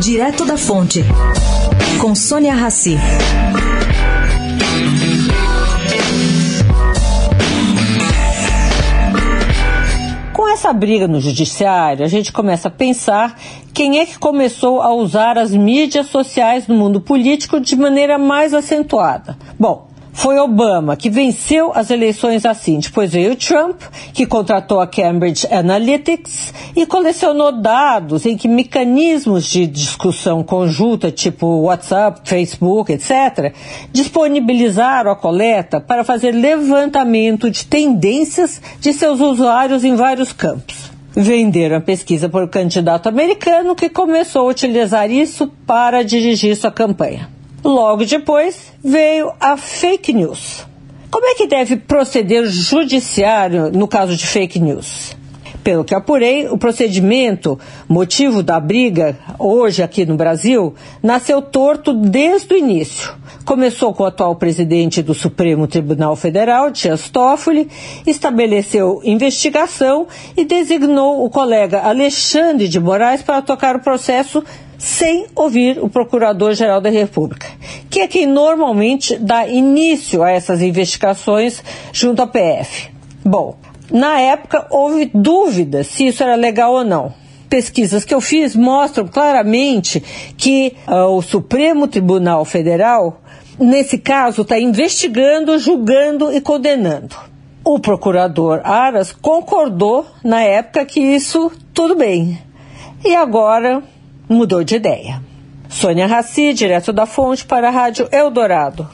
Direto da Fonte, com Sônia Rassi. Com essa briga no judiciário, a gente começa a pensar quem é que começou a usar as mídias sociais no mundo político de maneira mais acentuada. Bom, foi Obama que venceu as eleições assim. Depois veio Trump, que contratou a Cambridge Analytics e colecionou dados em que mecanismos de discussão conjunta, tipo WhatsApp, Facebook, etc., disponibilizaram a coleta para fazer levantamento de tendências de seus usuários em vários campos. Venderam a pesquisa por candidato americano que começou a utilizar isso para dirigir sua campanha. Logo depois veio a fake news. Como é que deve proceder o judiciário no caso de fake news? Pelo que apurei, o procedimento, motivo da briga hoje aqui no Brasil, nasceu torto desde o início. Começou com o atual presidente do Supremo Tribunal Federal, Dias Toffoli, estabeleceu investigação e designou o colega Alexandre de Moraes para tocar o processo sem ouvir o Procurador-Geral da República, que é quem normalmente dá início a essas investigações junto à PF. Bom, na época houve dúvida se isso era legal ou não. Pesquisas que eu fiz mostram claramente que uh, o Supremo Tribunal Federal, nesse caso, está investigando, julgando e condenando. O procurador Aras concordou na época que isso tudo bem. E agora mudou de ideia. Sônia Raci, direto da Fonte, para a Rádio Eldorado.